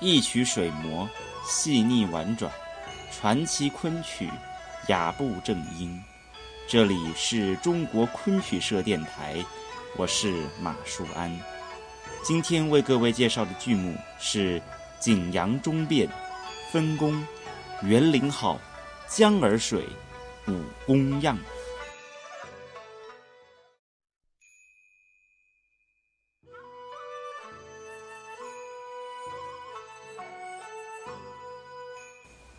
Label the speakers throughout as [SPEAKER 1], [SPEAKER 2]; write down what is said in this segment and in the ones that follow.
[SPEAKER 1] 一曲水磨，细腻婉转，传奇昆曲，雅步正音。这里是中国昆曲社电台，我是马树安。今天为各位介绍的剧目是《景阳钟变》，分工：园林好，江儿水，武功样。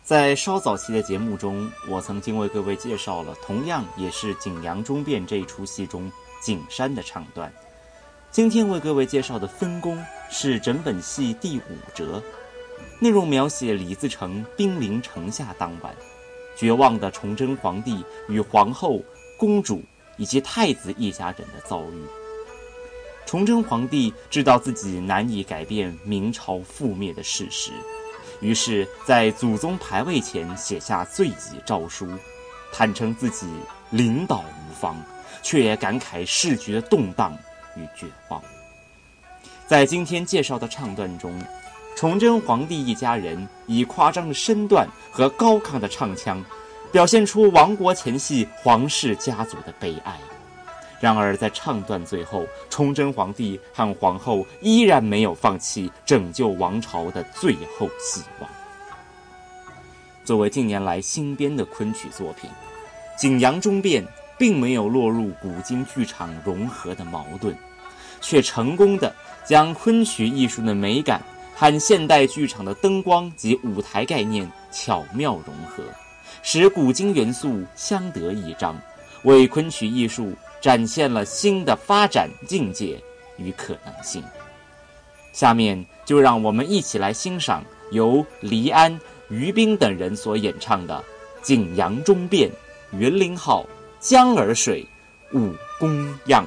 [SPEAKER 1] 在稍早期的节目中，我曾经为各位介绍了同样也是《景阳钟变》这一出戏中景山的唱段。今天为各位介绍的分工是整本戏第五折，内容描写李自成兵临城下当晚，绝望的崇祯皇帝与皇后、公主以及太子一家人的遭遇。崇祯皇帝知道自己难以改变明朝覆灭的事实。于是，在祖宗牌位前写下罪己诏书，坦诚自己领导无方，却也感慨世局的动荡与绝望。在今天介绍的唱段中，崇祯皇帝一家人以夸张的身段和高亢的唱腔，表现出亡国前夕皇室家族的悲哀。然而，在唱段最后，崇祯皇帝和皇后依然没有放弃拯救王朝的最后希望。作为近年来新编的昆曲作品，《景阳钟变》并没有落入古今剧场融合的矛盾，却成功的将昆曲艺术的美感和现代剧场的灯光及舞台概念巧妙融合，使古今元素相得益彰，为昆曲艺术。展现了新的发展境界与可能性。下面就让我们一起来欣赏由黎安、于冰等人所演唱的《景阳钟变》《云林号》《江儿水》《武功样》。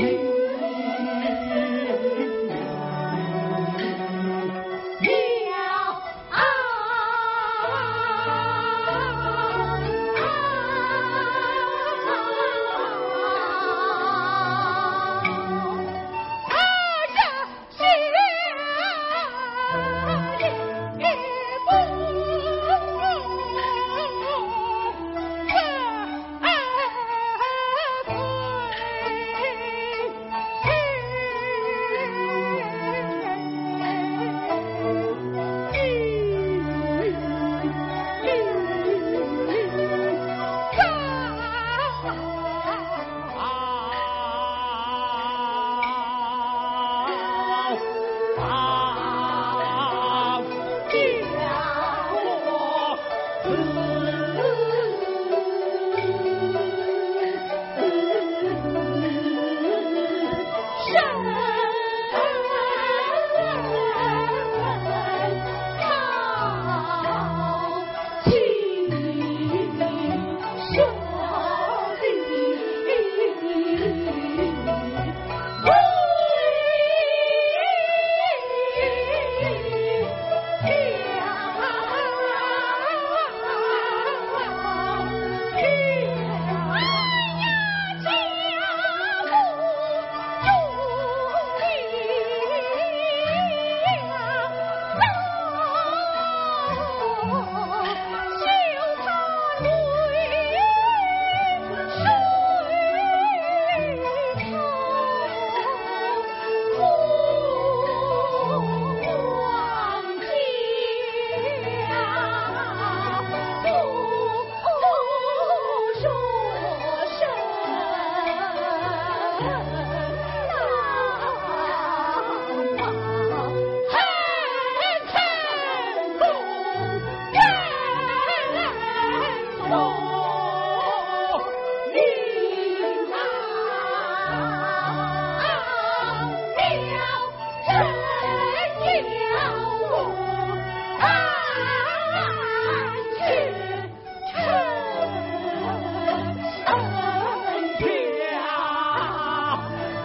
[SPEAKER 2] Hey.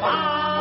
[SPEAKER 2] Bye.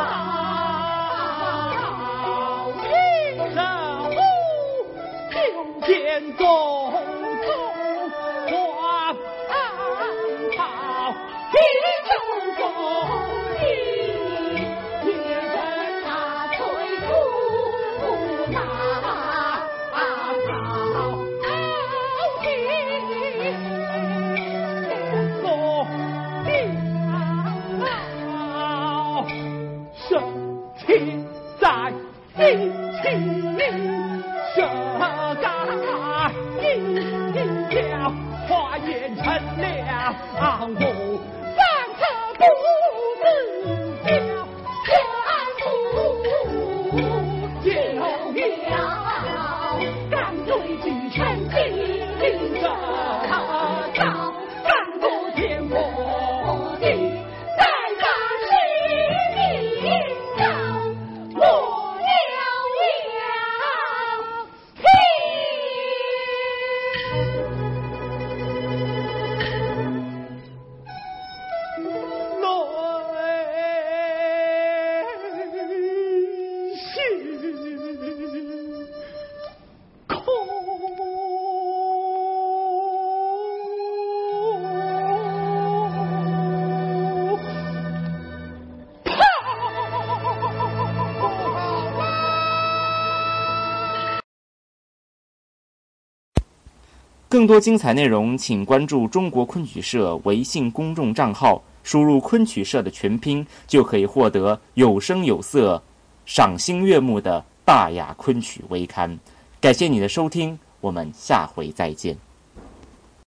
[SPEAKER 2] 了我
[SPEAKER 1] 更多精彩内容，请关注中国昆曲社微信公众账号，输入“昆曲社”的全拼，就可以获得有声有色、赏心悦目的大雅昆曲微刊。感谢你的收听，我们下回再见。